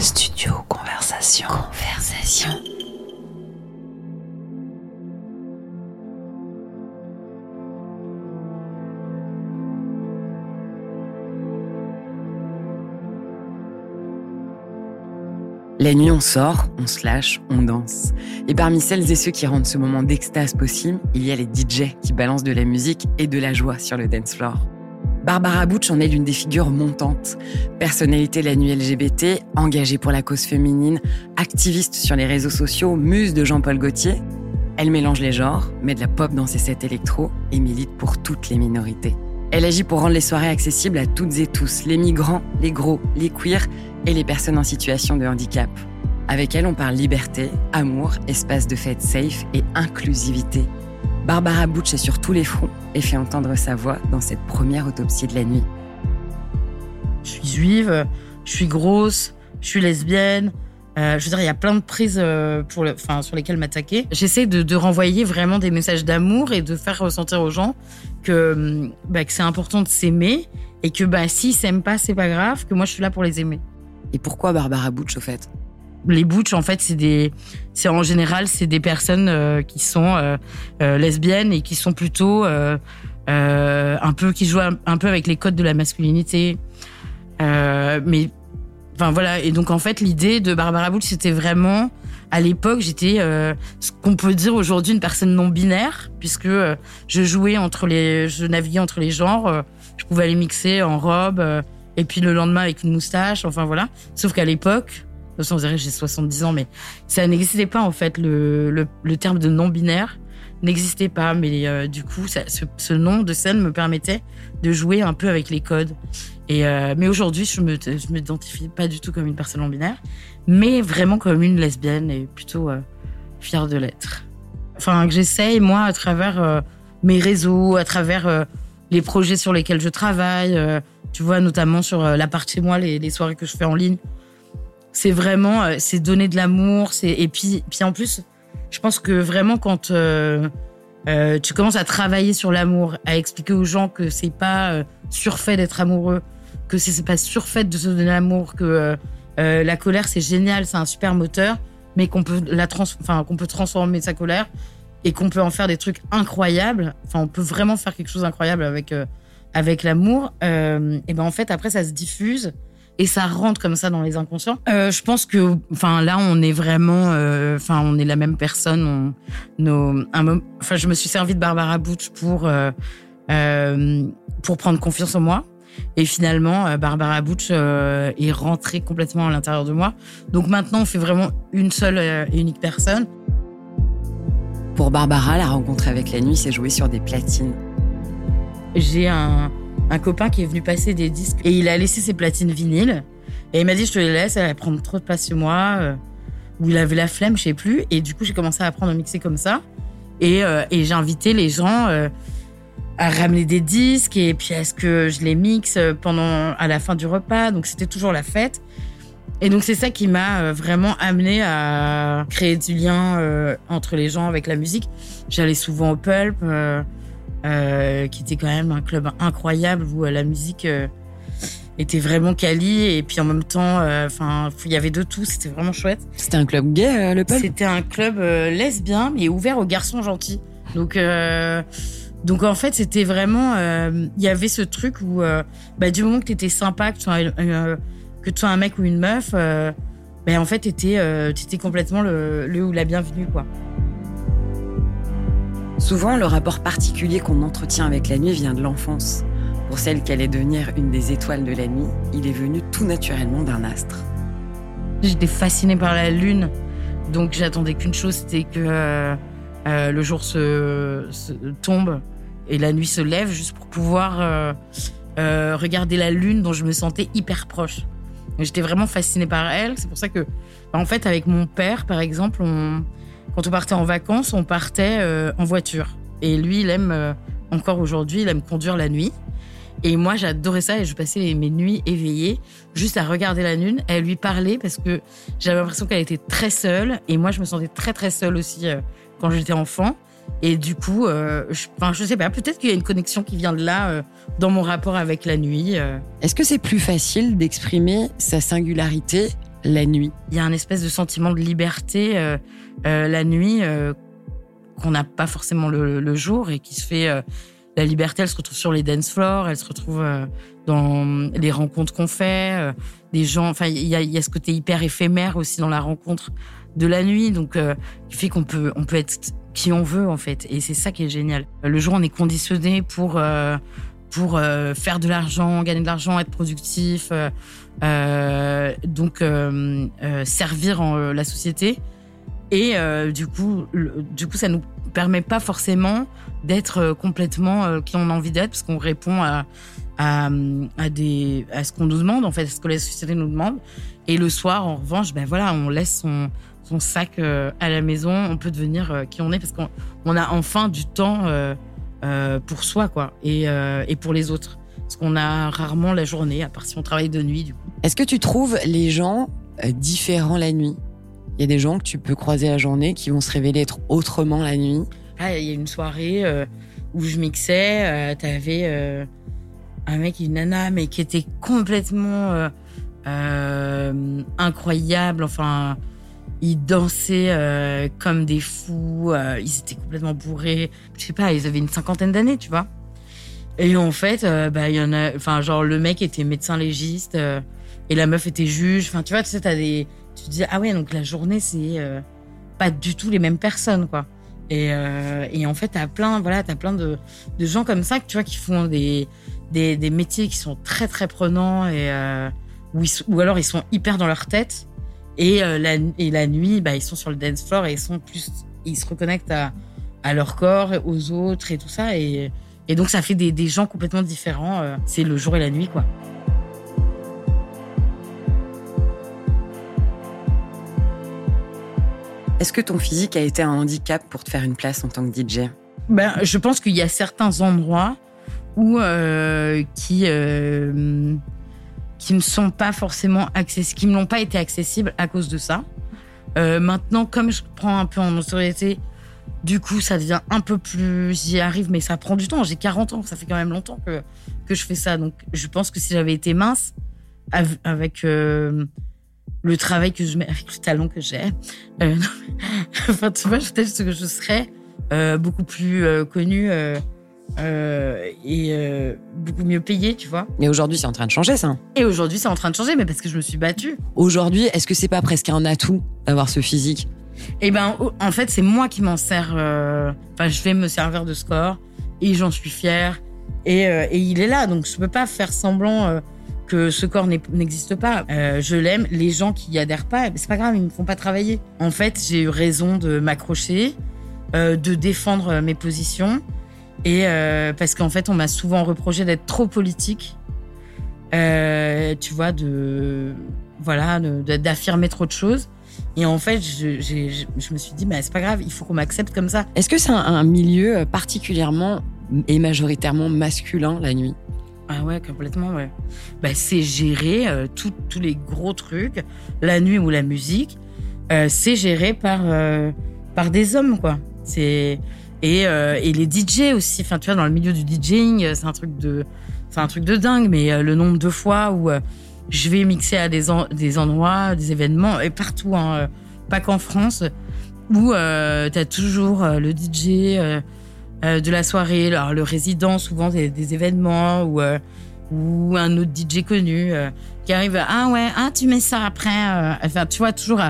Studio Conversation. Conversation. La nuit, on sort, on se lâche, on danse. Et parmi celles et ceux qui rendent ce moment d'extase possible, il y a les DJ qui balancent de la musique et de la joie sur le dance floor. Barbara Butch en est l'une des figures montantes. Personnalité de la nuit LGBT, engagée pour la cause féminine, activiste sur les réseaux sociaux, muse de Jean-Paul Gaultier. Elle mélange les genres, met de la pop dans ses sets électro et milite pour toutes les minorités. Elle agit pour rendre les soirées accessibles à toutes et tous, les migrants, les gros, les queers et les personnes en situation de handicap. Avec elle, on parle liberté, amour, espace de fête safe et inclusivité. Barbara Butch est sur tous les fronts et fait entendre sa voix dans cette première autopsie de la nuit. Je suis juive, je suis grosse, je suis lesbienne. Euh, je veux dire, il y a plein de prises euh, pour le, enfin, sur lesquelles m'attaquer. J'essaie de, de, renvoyer vraiment des messages d'amour et de faire ressentir aux gens que, bah, que c'est important de s'aimer et que bah, s'ils s'aiment pas, c'est pas grave, que moi je suis là pour les aimer. Et pourquoi Barbara Butch au fait? Les butch en fait c'est des c'est en général c'est des personnes euh, qui sont euh, euh, lesbiennes et qui sont plutôt un peu qui jouent un, peu avec les codes de la masculinité mais enfin voilà et donc en fait l'idée de Barbara Butch c'était vraiment à l'époque j'étais ce qu'on peut dire aujourd'hui une personne non binaire puisque je jouais entre les je naviguais entre les genres je pouvais aller mixer en robe et puis le lendemain avec une moustache, enfin voilà. Sauf qu'à l'époque, de toute j'ai 70 ans, mais ça n'existait pas en fait. Le, le, terme de non-binaire n'existait pas, mais euh, du coup, ce, ce, nom de scène me permettait de jouer un peu avec les codes. Et euh, mais aujourd'hui, je me je m'identifie pas du tout comme une personne non-binaire, mais vraiment comme une lesbienne et plutôt euh, fière de l'être. Enfin, que j'essaye moi à travers mes réseaux, à travers les projets sur lesquels je travaille tu vois, notamment sur la partie moi, les, soirées que je fais en ligne. C'est vraiment, euh, c'est donner de l'amour. Et puis, en plus, je pense que vraiment quand euh, euh, tu commences à travailler sur l'amour, à expliquer aux gens que c'est pas surfait d'être amoureux, que c'est pas surfait de se donner l'amour, que la colère c'est génial, c'est un super moteur, mais qu'on peut la trans, enfin qu'on peut transformer sa colère et qu'on peut en faire des trucs incroyables. Enfin, on peut vraiment faire quelque chose d'incroyable avec avec l'amour, et ben en fait après ça se diffuse et ça rentre comme ça dans les inconscients. Euh, je pense que, enfin là on est vraiment, euh, enfin on est la même personne. On, nos, enfin je me suis servi de Barbara Butch pour euh, pour prendre confiance en moi. Et finalement, Barbara Butch est rentrée complètement à l'intérieur de moi. Donc maintenant, on fait vraiment une seule et unique personne. Pour Barbara, la rencontre avec la nuit s'est jouée sur des platines j'ai un, un, copain qui est venu passer des disques et il a laissé ses platines vinyles. Et il m'a dit, je te les laisse, elle va prendre trop de place chez moi. Euh, ou il avait la flemme, je sais plus. Et du coup, j'ai commencé à apprendre à mixer comme ça. Et, euh, j'ai invité les gens euh, à ramener des disques et puis à ce que je les mixe pendant, à la fin du repas. Donc c'était toujours la fête. Et donc c'est ça qui m'a vraiment amené à créer du lien entre les gens avec la musique. J'allais souvent au Pulp. Euh, euh, qui était quand même un club incroyable où euh, la musique euh, était vraiment quali et puis en même temps, euh, enfin, il y avait de tout. C'était vraiment chouette. C'était un club gay, le Pulp C'était un club lesbien mais ouvert aux garçons gentils. Donc donc en fait, c'était vraiment, il y avait ce truc où, bah, du moment que t'étais sympa, que tu sois, que tu sois un mec ou une meuf, bah, en fait, t'étais, étais complètement le, le ou la bienvenue, quoi. Souvent, le rapport particulier qu'on entretient avec la nuit vient de l'enfance. Pour celle qui allait devenir une des étoiles de la nuit, il est venu tout naturellement d'un astre. J'étais fascinée par la lune, donc j'attendais qu'une chose, c'était que euh, euh, le jour se, tombe et la nuit se lève, juste pour pouvoir euh regarder la lune dont je me sentais hyper proche. J'étais vraiment fascinée par elle. C'est pour ça que, bah, en fait, avec mon père, par exemple, on, quand on partait en vacances, on partait euh, en voiture. Et lui, il aime, euh, encore aujourd'hui, il aime conduire la nuit. Et moi, j'adorais ça et je passais mes nuits éveillées juste à regarder la lune à lui parler parce que j'avais l'impression qu'elle était très seule. Et moi, je me sentais très, très seule aussi euh, quand j'étais enfant. Et du coup, euh, je, enfin, je sais pas, peut-être qu'il y a une connexion qui vient de là euh, dans mon rapport avec la nuit. Est-ce que c'est plus facile d'exprimer sa singularité la nuit? Il y a un espèce de sentiment de liberté la nuit euh, qu'on n'a pas forcément le, jour et qui se fait. Euh, la liberté, elle se retrouve sur les dance floors, elle se retrouve euh, dans les rencontres qu'on fait, des gens. Enfin, il y a, ce côté hyper éphémère aussi dans la rencontre de la nuit, donc qui fait qu'on peut, on peut être qui on veut en fait, et c'est ça qui est génial. Le jour, on est conditionné pour pour euh, faire de l'argent, gagner de l'argent, être productif, euh, euh, donc servir la société. Et du coup, le, du coup, ça nous permet pas forcément d'être complètement qui on a envie d'être, parce qu'on répond à, à, des, à ce qu'on nous demande, en fait, à ce que la société nous demande. Et le soir, en revanche, ben voilà, on laisse son, son sac à la maison, on peut devenir qui on est, parce qu'on on a enfin du temps euh, pour soi, quoi, et, euh, et pour les autres. Parce qu'on a rarement la journée, à part si on travaille de nuit. Est-ce que tu trouves les gens euh, différents la nuit? Il y a des gens que tu peux croiser la journée qui vont se révéler être autrement la nuit. Ah, il y a une soirée où je mixais, t'avais un mec et une nana, mais qui était complètement incroyable. Enfin, ils dansaient euh, comme des fous, euh, ils étaient complètement bourrés. Je sais pas, ils avaient une cinquantaine d'années, tu vois. Et en fait, euh, bah y en a, genre le mec était médecin légiste et la meuf était juge. Enfin tu vois, tu sais, t'as des, tu te dis ah ouais donc la journée c'est pas du tout les mêmes personnes quoi. Et, et en fait t'as plein, voilà, t'as plein de, de gens comme ça que tu vois qui font des, des, métiers qui sont très très prenants et ou, ou alors ils sont hyper dans leur tête et, euh, la, et la nuit, bah, ils sont sur le dance floor et ils sont plus, ils se reconnectent à, à leur corps, aux autres et tout ça. Et, et donc, ça fait des, des gens complètement différents. Euh, c'est le jour et la nuit, quoi. Est-ce que ton physique a été un handicap pour te faire une place en tant que DJ ben, Je pense qu'il y a certains endroits où euh, qui euh, qui me sont pas forcément accessibles, qui me n'ont pas été accessibles à cause de ça. Euh, maintenant, comme je prends un peu en autorité, du coup, ça devient un peu plus. J'y arrive, mais ça prend du temps. J'ai 40 ans, ça fait quand même longtemps que, que je fais ça. Donc, je pense que si j'avais été mince, avec le travail que je mets, avec le talent que j'ai, euh, enfin, tu vois, peut-être que je serais euh, beaucoup plus euh, connue et beaucoup mieux payé, tu vois. Mais aujourd'hui, c'est en train de changer, ça. Et aujourd'hui, c'est en train de changer, mais parce que je me suis battue. Aujourd'hui, est-ce que c'est pas presque un atout d'avoir ce physique? Eh ben, en fait, c'est moi qui m'en sers. Enfin, je vais me servir de score et j'en suis fière. Et, et, il est là, donc je peux pas faire semblant que ce corps n'existe pas. je l'aime. Les gens qui y adhèrent pas, c'est pas grave, ils me font pas travailler. En fait, j'ai eu raison de m'accrocher, de défendre mes positions. Et euh, parce qu'en fait, on m'a souvent reproché d'être trop politique. Euh, tu vois, de voilà, d'affirmer trop de choses. Et en fait, je, me suis dit, bah, c'est pas grave, il faut qu'on m'accepte comme ça. Est-ce que c'est un, milieu particulièrement et majoritairement masculin la nuit? Ah ouais, complètement, ouais. Bah, c'est gérer euh, tous les gros trucs, la nuit ou la musique, euh, c'est géré par, euh, par des hommes, quoi. C'est et, euh, et les DJ aussi. Enfin, tu vois, dans le milieu du DJing, c'est un truc de, c'est un truc de dingue. Mais le nombre de fois où je vais mixer à des, des endroits, des événements et partout, hein, pas qu'en France, où euh, t'as toujours le DJ de la soirée, alors, le résident, souvent des, événements ou ou un autre DJ connu qui arrive. Ah ouais, ah tu mets ça après. enfin, tu vois, toujours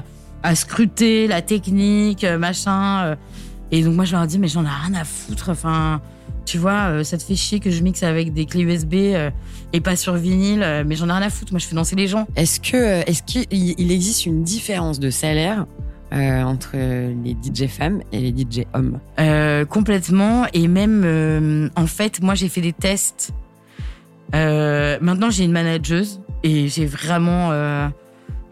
à, scruter la technique, machin. Et donc moi je leur dis mais j'en ai rien à foutre. Enfin, tu vois, euh, ça te fait chier que je mixe avec des clés USB euh, et pas sur vinyle, euh, mais j'en ai rien à foutre. Moi je fais danser les gens. Est-ce que est-ce qu'il existe une différence de salaire entre les DJ femmes et les DJ hommes Complètement. Et même en fait, moi j'ai fait des tests. maintenant j'ai une manageuse et j'ai vraiment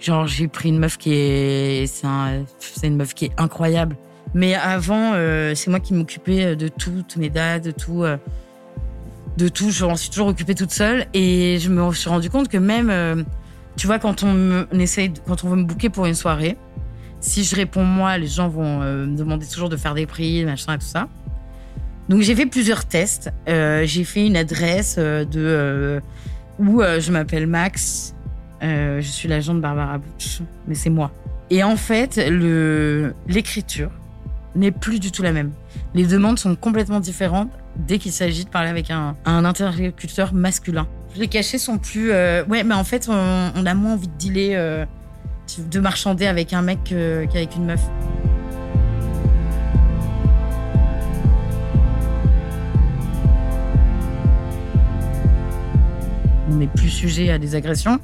genre j'ai pris une meuf qui est c'est un, une meuf qui est incroyable mais avant, euh, c'est moi qui m'occupais de toutes mes dates, de tout. Euh, de tout, je suis toujours occupée toute seule. Et je me suis rendu compte que même, euh, tu vois, quand on essaye, quand on veut me booker pour une soirée, si je réponds moi, les gens vont euh, me demander toujours de faire des prix, machin tout ça. Donc j'ai fait plusieurs tests. Euh, j'ai fait une adresse de où je m'appelle Max. Euh, je suis l'agent de Barbara Butch, mais c'est moi. Et en fait, le l'écriture n'est plus du tout la même. Les demandes sont complètement différentes dès qu'il s'agit de parler avec un, un interlocuteur masculin. Les cachets sont plus. euh, ouais, mais en fait, on, on a moins envie de dealer, euh, de marchander avec un mec euh, qu'avec une meuf. On n'est plus sujet à des agressions.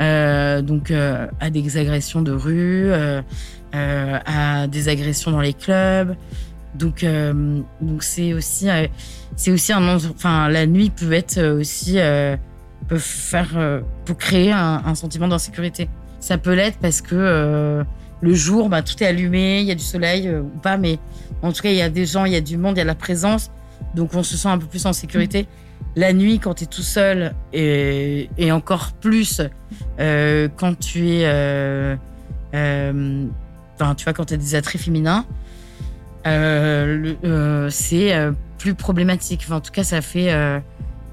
Euh, donc euh, à des agressions de rue, à des agressions dans les clubs. Donc donc c'est aussi c'est aussi un enfin la nuit peut être aussi peut faire créer un, un sentiment d'insécurité. Ça peut l'être parce que euh, le jour bah tout est allumé, il y a du soleil euh, ou pas mais en tout cas il y a des gens, il y a du monde, il y a la présence. Donc on se sent un peu plus en sécurité. La nuit quand tu es tout seul et, encore plus euh, quand tu es enfin, tu vois quand tu as des attraits féminins c'est plus problématique en tout cas ça fait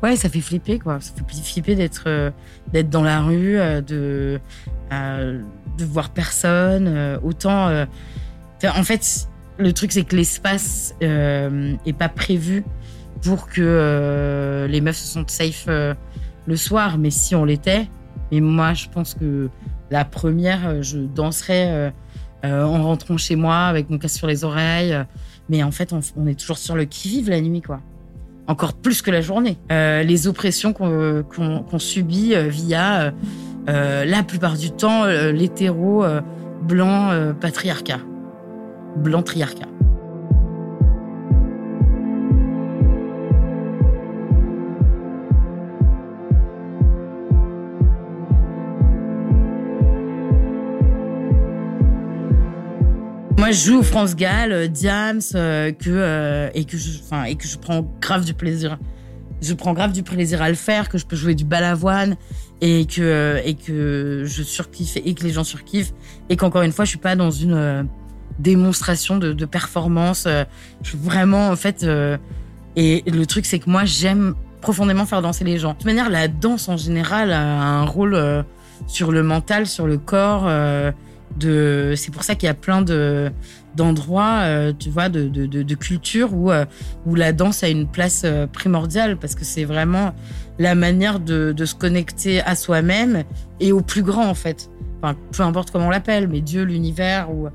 ouais ça fait flipper quoi. Ça fait flipper d'être euh, d'être dans la rue euh, de euh, de voir personne autant en fait le truc c'est que l'espace est pas prévu pour que les meufs se sentent safe le soir. Mais si on l'était et moi je pense que la première je danserais en rentrant chez moi avec mon casque sur les oreilles. Mais en fait on, on est toujours sur le qui vive la nuit quoi encore plus que la journée. Euh, les oppressions qu'on subit euh, via euh, euh, la plupart du temps euh, l'hétéro blanc patriarcat. Blanc triarcat Moi, je joue France Gall, euh, Diams, euh, que euh, et que je, et que je prends grave du plaisir. Je prends grave du plaisir à le faire, que je peux jouer du balavoine et que et que je surkiffe et que les gens surkiffent et qu'encore une fois, je suis pas dans une démonstration de, performance. je suis vraiment en fait. et le truc, c'est que moi, j'aime profondément faire danser les gens. De toute manière, la danse en général a un rôle sur le mental, sur le corps. De c'est pour ça qu'il y a plein de d'endroits euh, tu vois de de, de, de culture où euh, où la danse a une place euh, primordiale parce que c'est vraiment la manière de de se connecter à soi-même et au plus grand en fait enfin peu importe comment on l'appelle mais Dieu l'univers ou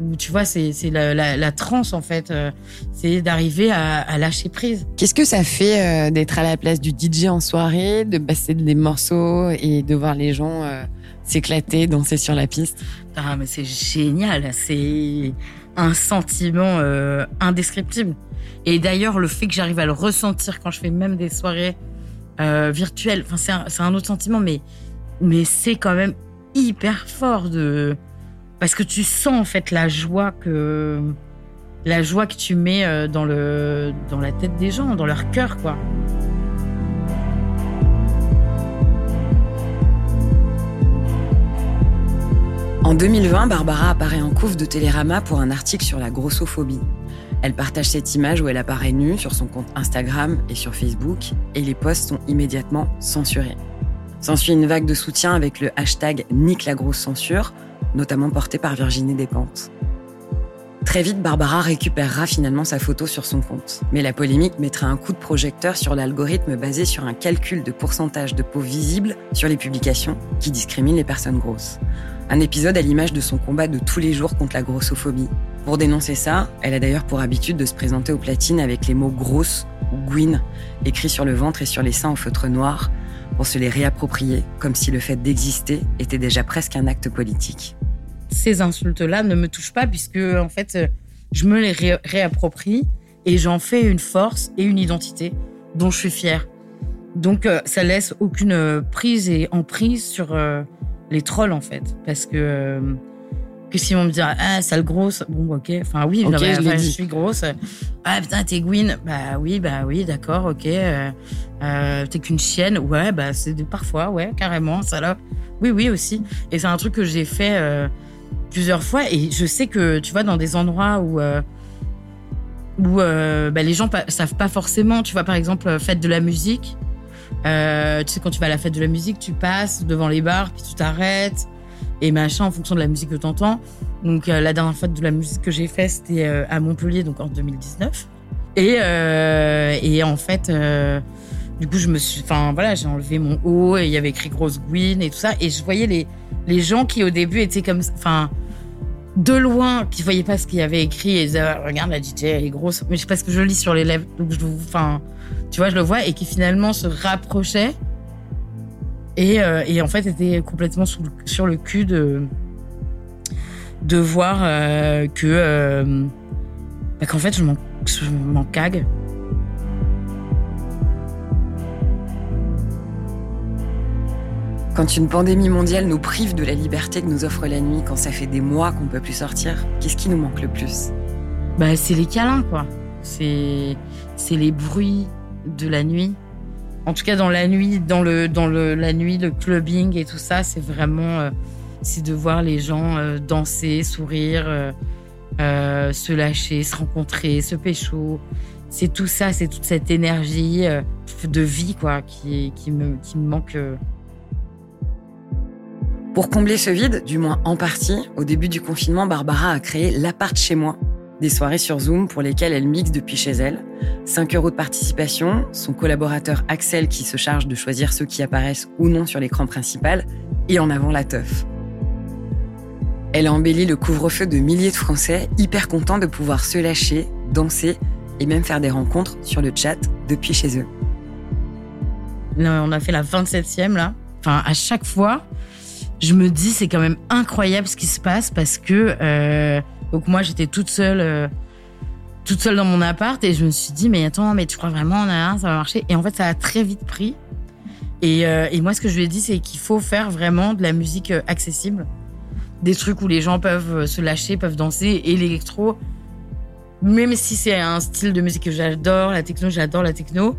ou tu vois c'est la, la la transe en fait euh, c'est d'arriver à, à lâcher prise Qu'est-ce que ça fait euh, d'être à la place du DJ en soirée, de passer des morceaux et de voir les gens euh, s'éclater, danser sur la piste? Ah, mais c'est génial. C'est un sentiment euh, indescriptible. Et d'ailleurs, le fait que j'arrive à le ressentir quand je fais même des soirées virtuelles, enfin, c'est un, autre sentiment, mais, mais c'est quand même hyper fort de. Parce que tu sens en fait la joie que. La joie que tu mets euh, dans, le, la tête des gens, dans leur cœur, quoi. En 2020, Barbara apparaît en couve de Télérama pour un article sur la grossophobie. Elle partage cette image où elle apparaît nue sur son compte Instagram et sur Facebook, et les posts sont immédiatement censurés. S'ensuit une vague de soutien avec le hashtag Nique la grosse censure, notamment porté par Virginie Despentes. Très vite, Barbara récupérera finalement sa photo sur son compte. Mais la polémique mettra un coup de projecteur sur l'algorithme basé sur un calcul de pourcentage de peau visible sur les publications qui discrimine les personnes grosses. Un épisode à l'image de son combat de tous les jours contre la grossophobie. Pour dénoncer ça, elle a d'ailleurs pour habitude de se présenter aux platines avec les mots grosse ou gouine écrits sur le ventre et sur les seins au feutre noir pour se les réapproprier comme si le fait d'exister était déjà presque un acte politique. ces insultes-là ne me touchent pas puisque en fait, euh, je me les ré- réapproprie et j'en fais une force et une identité dont je suis fière. Donc, euh, ça laisse aucune euh, prise et emprise sur les trolls en fait, parce que que si on me dit ah sale grosse, bon ok, enfin oui, je suis grosse. Ah putain t'es Gwyn, bah oui bah oui d'accord ok. Euh, euh, t'es qu'une chienne, ouais bah c'est de- parfois ouais carrément salope. Oui oui aussi. Et c'est un truc que j'ai fait. euh, plusieurs fois et je sais que tu vois dans des endroits où où bah, les gens pa- savent pas forcément tu vois par exemple fête de la musique tu sais, quand tu vas à la fête de la musique, tu passes devant les bars, puis tu t'arrêtes et machin en fonction de la musique que tu entends. Donc euh, la dernière fête de la musique que j'ai fait, c'était euh, à Montpellier, donc en 2019. Et, euh, et en fait, du coup, je me suis, enfin voilà, j'ai enlevé mon haut et il y avait écrit grosse Gwyn et tout ça, et je voyais les les gens qui au début étaient comme, enfin de loin, qui voyaient pas ce qu'il y avait écrit et disaient Ah, regarde la DJ elle est grosse, mais je sais pas ce que je lis sur les lèvres, donc je, enfin tu vois, je le vois et qui finalement se rapprochaient et, euh, et en fait était complètement sous le- sur le cul de de voir euh, que euh, bah, qu'en fait je m'en je m'en cague. Quand une pandémie mondiale nous prive de la liberté que nous offre la nuit, quand ça fait des mois qu'on peut plus sortir, qu'est-ce qui nous manque le plus? Bah, c'est les câlins, quoi. C'est, c'est les bruits de la nuit. En tout cas, dans la nuit, dans le, dans le, la nuit, le clubbing et tout ça, c'est vraiment, euh, c'est de voir les gens euh, danser, sourire, euh, se lâcher, se rencontrer, se pécho. C'est tout ça, c'est toute cette énergie de vie, quoi, qui, qui me, qui me manque. Pour combler ce vide, du moins en partie, au début du confinement, Barbara a créé l'appart chez moi. Des soirées sur Zoom pour lesquelles elle mixe depuis chez elle. 5 euros de participation, son collaborateur Axel qui se charge de choisir ceux qui apparaissent ou non sur l'écran principal, et en avant la teuf. Elle a embelli le couvre-feu de milliers de Français, hyper contents de pouvoir se lâcher, danser et même faire des rencontres sur le chat depuis chez eux. On a fait la 27e là. Enfin, à chaque fois, je me dis c'est quand même incroyable ce qui se passe parce que euh, donc moi j'étais toute seule, euh, toute seule dans mon appart et je me suis dit mais attends mais tu crois vraiment ça va marcher? Et en fait ça a très vite pris. Et, euh, et moi ce que je lui ai dit c'est qu'il faut faire vraiment de la musique euh, accessible, des trucs où les gens peuvent se lâcher, peuvent danser et l'électro. Même si c'est un style de musique que j'adore, la techno, j'adore la techno.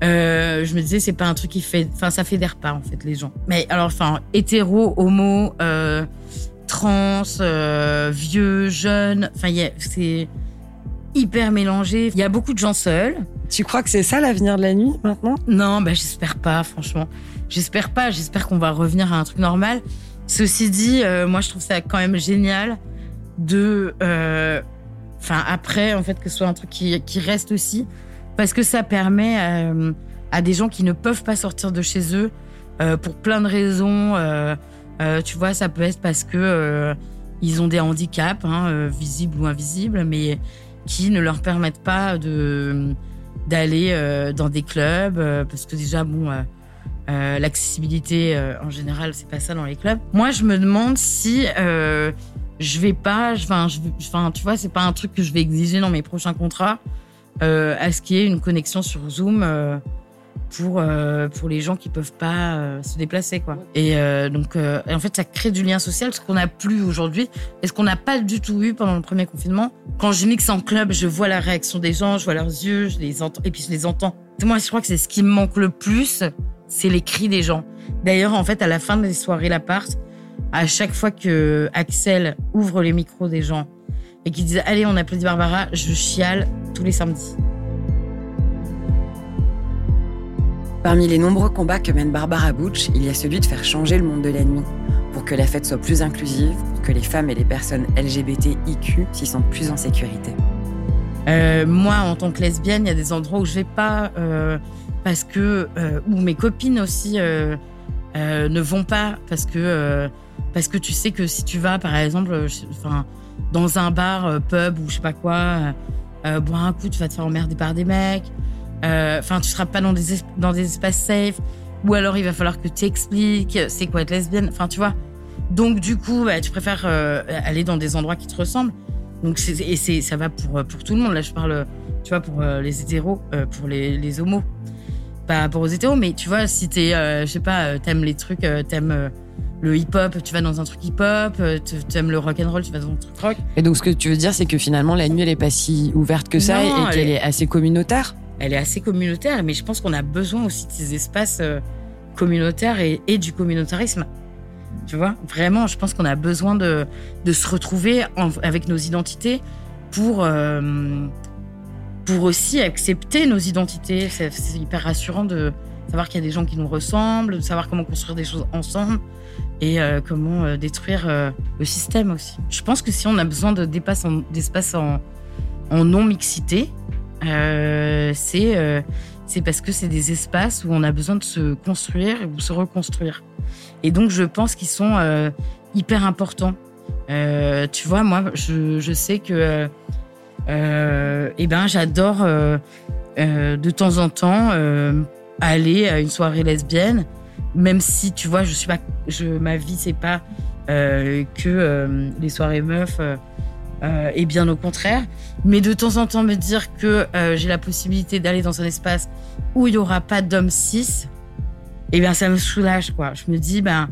Je me disais c'est pas un truc qui fait enfin ça fédère pas en fait les gens mais alors enfin hétéro homo trans euh, vieux jeune enfin c'est hyper mélangé. Il y a beaucoup de gens seuls. Tu crois que c'est ça l'avenir de la nuit maintenant? Non bah j'espère pas franchement. J'espère pas. J'espère qu'on va revenir à un truc normal. Ceci dit euh, moi je trouve ça quand même génial de euh, enfin après en fait que ce soit un truc qui, qui reste aussi. Parce que ça permet euh, à des gens qui ne peuvent pas sortir de chez eux pour plein de raisons. Euh, tu vois, ça peut être parce que euh, ils ont des handicaps, hein, euh, visibles ou invisibles, mais qui ne leur permettent pas de d'aller dans des clubs parce que déjà bon. l'accessibilité en général c'est pas ça dans les clubs moi je me demande si euh, je vais pas enfin tu vois c'est pas un truc que je vais exiger dans mes prochains contrats à ce qu'il y ait une connexion sur Zoom pour euh, pour les gens qui peuvent pas euh, se déplacer quoi. Et euh, donc et en fait ça crée du lien social ce qu'on n'a plus aujourd'hui et ce qu'on n'a pas du tout eu pendant le premier confinement. Quand je mixe en club, je vois la réaction des gens, je vois leurs yeux, je les entends et puis je les entends. Moi je crois que c'est ce qui me manque le plus, c'est les cris des gens. D'ailleurs en fait à la fin des soirées l'appart, à chaque fois que Axel ouvre les micros des gens et qui disent allez on applaudit Barbara, je chiale tous les samedis. Parmi les nombreux combats que mène Barbara Butch, il y a celui de faire changer le monde de nuit, pour que la fête soit plus inclusive, pour que les femmes et les personnes LGBTIQ s'y sentent plus en sécurité. Euh, moi, en tant que lesbienne, il y a des endroits où je vais pas euh, parce que euh, où mes copines aussi ne vont pas parce que parce que tu sais que si tu vas, par exemple, enfin dans un bar, pub ou je sais pas quoi, boire un coup, tu vas te faire emmerder par des mecs. Euh, Enfin, tu seras pas dans des es- dans des espaces safe. Ou alors, il va falloir que tu expliques c'est quoi être lesbienne. Enfin, tu vois. Donc, du coup, bah, tu préfères euh, aller dans des endroits qui te ressemblent. Donc et c'est ça va pour euh, pour tout le monde. Là, je parle, tu vois, pour euh, les hétéros, euh, pour les les homos, pas pour aux hétéros, mais tu vois, si t'es, euh, je sais pas, euh, t'aimes les trucs, euh, t'aimes euh, le hip-hop, tu vas dans un truc hip-hop, euh, tu- t'aimes le rock and roll, tu vas dans un truc rock. Et donc ce que tu veux dire, c'est que finalement la nuit, elle est pas si ouverte que ça Non, et qu'elle elle est- est assez communautaire? Elle est assez communautaire, mais je pense qu'on a besoin aussi de ces espaces euh, communautaires et, du communautarisme. Tu vois, vraiment, je pense qu'on a besoin de, de se retrouver avec nos identités pour, euh, pour aussi accepter nos identités. C'est hyper rassurant de, savoir qu'il y a des gens qui nous ressemblent, de savoir comment construire des choses ensemble et euh, comment détruire le système aussi. Je pense que si on a besoin de d'espace en, en non-mixité, c'est c'est parce que c'est des espaces où on a besoin de se construire ou se reconstruire. Et donc, je pense qu'ils sont hyper importants. tu vois, moi, je, sais que eh ben, j'adore de temps en temps aller à une soirée lesbienne même si tu vois, je suis pas, je, ma vie c'est pas euh, que euh, les soirées meufs, euh, et bien au contraire. Mais de temps en temps me dire que j'ai la possibilité d'aller dans un espace où il y aura pas d'hommes cis, eh bien ça me soulage quoi. Je me dis ben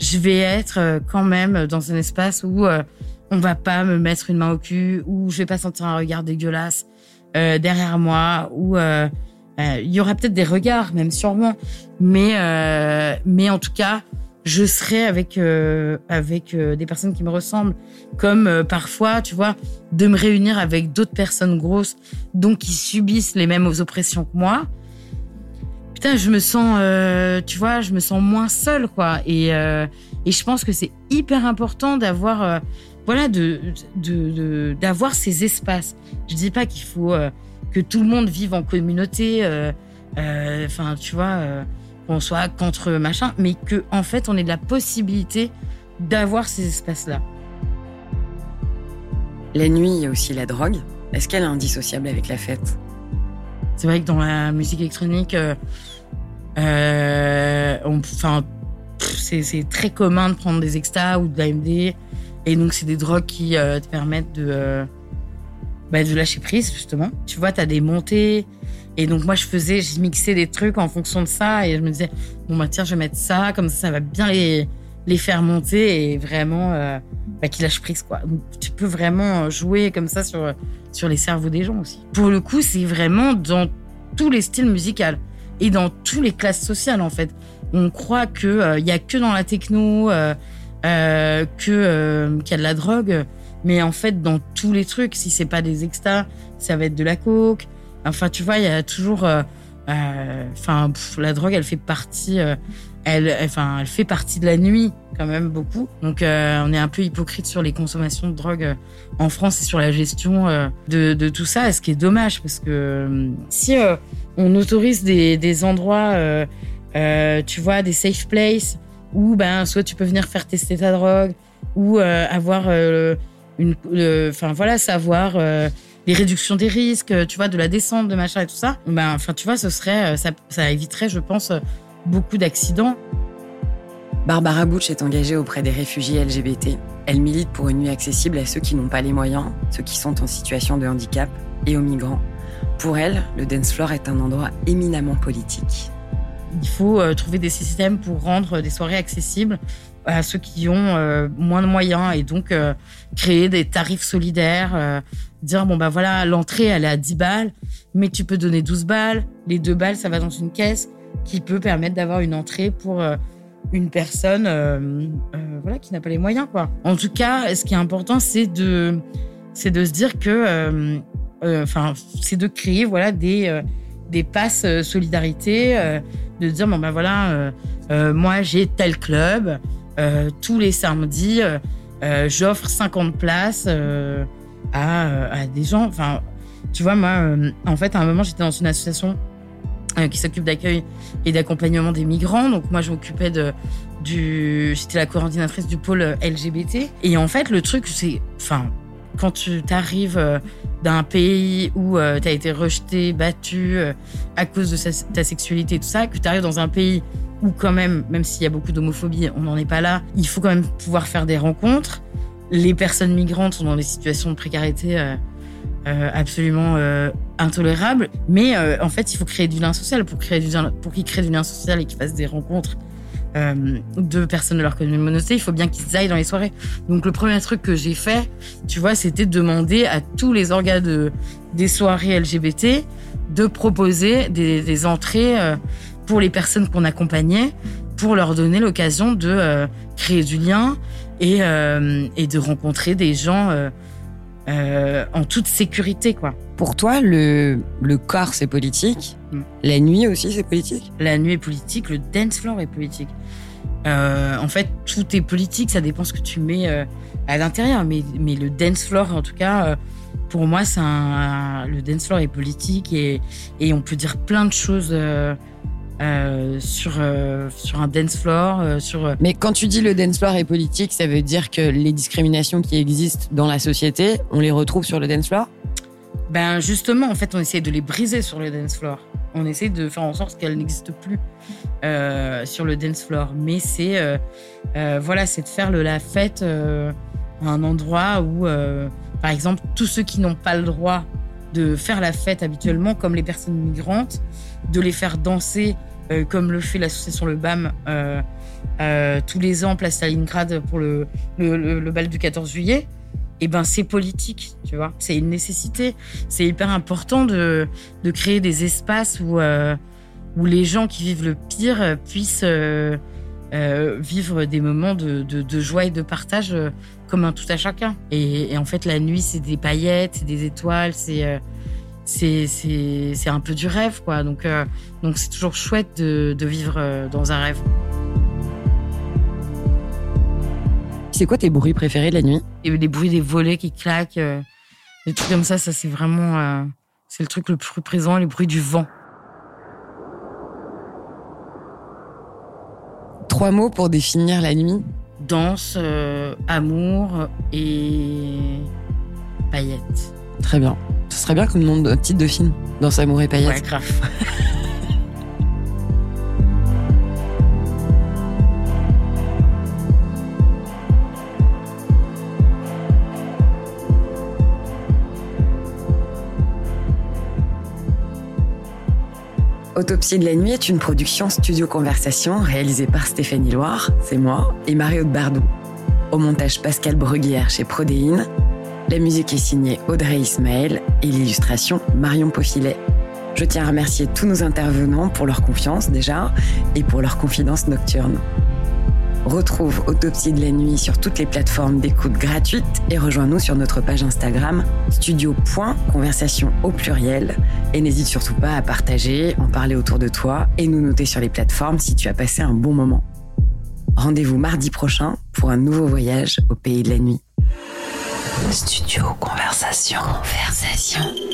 je vais être quand même dans un espace où on va pas me mettre une main au cul, où je vais pas sentir un regard dégueulasse derrière moi, où euh, il y aura peut-être des regards, même sûrement, mais euh, mais en tout cas, je serai avec euh, avec des personnes qui me ressemblent, comme parfois, tu vois, de me réunir avec d'autres personnes grosses, donc qui subissent les mêmes oppressions que moi. Putain, je me sens, tu vois, je me sens moins seule, quoi. Et et je pense que c'est hyper important d'avoir, voilà, de de d'avoir ces espaces. Je dis pas qu'il faut que tout le monde vive en communauté, euh, euh, enfin, tu vois, euh, qu'on soit contre machin, mais que en fait, on ait de la possibilité d'avoir ces espaces-là. La nuit, il y a aussi la drogue. Est-ce qu'elle est indissociable avec la fête? C'est vrai que dans la musique électronique, enfin, c'est très commun de prendre des extas ou de l'AMD. Et donc, c'est des drogues qui te permettent de, bah, de lâcher prise, justement. Tu vois, tu as des montées. Et donc, moi, je faisais, je mixais des trucs en fonction de ça. Et je me disais, bon, bah, tiens, je vais mettre ça. Comme ça, ça va bien les, les faire monter et vraiment euh, bah, qu'ils lâchent prise, quoi. Donc, tu peux vraiment jouer comme ça sur, sur les cerveaux des gens aussi. Pour le coup, c'est vraiment dans tous les styles musicaux et dans toutes les classes sociales, en fait. On croit qu'il euh, il y a que dans la techno, euh, euh que qu'il y a de la drogue. Mais en fait, dans tous les trucs, si c'est pas des extas, ça va être de la coke. Enfin, tu vois, il y a toujours. Euh, euh, enfin, la drogue, elle fait partie. Euh, elle, enfin, elle fait partie de la nuit quand même beaucoup. Donc, on est un peu hypocrite sur les consommations de drogue en France et sur la gestion de, tout ça. Ce qui est dommage parce que si on autorise des, des endroits, tu vois, des safe places où ben soit tu peux venir faire tester ta drogue ou avoir une, enfin voilà, savoir euh, les réductions des risques, tu vois, de la descente, de machin et tout ça. Ben, enfin, tu vois, ce serait, euh, ça, ça éviterait, je pense, beaucoup d'accidents. Barbara Butch est engagée auprès des réfugiés LGBT. Elle milite pour une nuit accessible à ceux qui n'ont pas les moyens, ceux qui sont en situation de handicap et aux migrants. Pour elle, le dance floor est un endroit éminemment politique. Il faut euh, trouver des systèmes pour rendre des soirées accessibles à ceux qui ont euh, moins de moyens et donc euh, créer des tarifs solidaires, euh, dire bon bah voilà l'entrée elle est à 10 balles, mais tu peux donner 12 balles, les deux balles ça va dans une caisse qui peut permettre d'avoir une entrée pour une personne voilà qui n'a pas les moyens quoi. En tout cas, ce qui est important c'est de c'est de se dire que enfin c'est de créer voilà des des passes solidarité, de dire bon bah voilà moi j'ai tel club euh, tous les samedis, euh, euh, j'offre 50 places à, des gens. Enfin, tu vois, moi, en fait, à un moment, j'étais dans une association qui s'occupe d'accueil et d'accompagnement des migrants. Donc moi, je m'occupais de du, j'étais la coordinatrice du pôle LGBT. Et en fait, le truc, c'est, enfin, quand tu t'arrives d'un pays où tu as été rejeté, battu à cause de ta sexualité et tout ça, que tu arrives dans un pays où quand même, même s'il y a beaucoup d'homophobie, on n'en est pas là, il faut quand même pouvoir faire des rencontres. Les personnes migrantes sont dans des situations de précarité euh, euh, absolument euh, intolérables. Mais en fait, il faut créer du lien social pour créer du pour qu'ils créent du lien social et qu'ils fassent des rencontres de personnes de leur communauté. Il faut bien qu'ils aillent dans les soirées. Donc le premier truc que j'ai fait, tu vois, c'était de demander à tous les organes de, des soirées LGBT de proposer des, entrées pour les personnes qu'on accompagnait, pour leur donner l'occasion de créer du lien et, euh, et, de rencontrer des gens euh, euh, en toute sécurité, quoi. Pour toi, le, le corps, c'est politique. Mm. La nuit aussi, c'est politique. La nuit est politique, le dance floor est politique. Euh, en fait, tout est politique, ça dépend ce que tu mets euh, à l'intérieur. Mais, mais le dance floor, en tout cas, pour moi, c'est un, le dance floor est politique et, et on peut dire plein de choses euh, sur, euh, sur un dance floor, euh, sur Mais quand tu dis le dance floor est politique, ça veut dire que les discriminations qui existent dans la société, on les retrouve sur le dance floor? Ben justement, en fait, on essaie de les briser sur le dance floor. On essaie de faire en sorte qu'elles n'existent plus sur le dance floor. Mais c'est voilà, c'est de faire le, la fête à un endroit où, par exemple, tous ceux qui n'ont pas le droit de faire la fête habituellement, comme les personnes migrantes, de les faire danser euh, comme le fait l'association Le BAM euh, euh, tous les ans, place Stalingrad pour le, le, bal du 14 juillet eh ben c'est politique, tu vois. C'est une nécessité. C'est hyper important de, de créer des espaces où, où les gens qui vivent le pire puissent vivre des moments de, de, joie et de partage comme un tout à chacun. Et, et en fait, la nuit, c'est des paillettes, c'est des étoiles, c'est c'est c'est c'est un peu du rêve, quoi. Donc euh, donc c'est toujours chouette de, de vivre euh, dans un rêve. C'est quoi tes bruits préférés de la nuit? Et les bruits des volets qui claquent, euh, des trucs comme ça, ça c'est vraiment euh, c'est le truc le plus présent, les bruits du vent. Trois mots pour définir la nuit danse, amour et paillettes. Très bien. Ce serait bien comme nom de titre de film, Dans Amour et paillettes. Ouais, grave. Autopsie de la nuit est une production Studio Conversation réalisée par Stéphanie Loire, c'est moi, et Mario de Bardou. Au montage Pascal Bruguière chez Prodéine. La musique est signée Audrey Ismaël et l'illustration Marion Paufilet. Je tiens à remercier tous nos intervenants pour leur confiance déjà et pour leur confidence nocturne. Retrouve Autopsie de la nuit sur toutes les plateformes d'écoute gratuites et rejoins-nous sur notre page Instagram studio.conversation au pluriel. Et n'hésite surtout pas à partager, en parler autour de toi et nous noter sur les plateformes si tu as passé un bon moment. Rendez-vous mardi prochain pour un nouveau voyage au pays de la nuit. Studio Conversation. Conversation.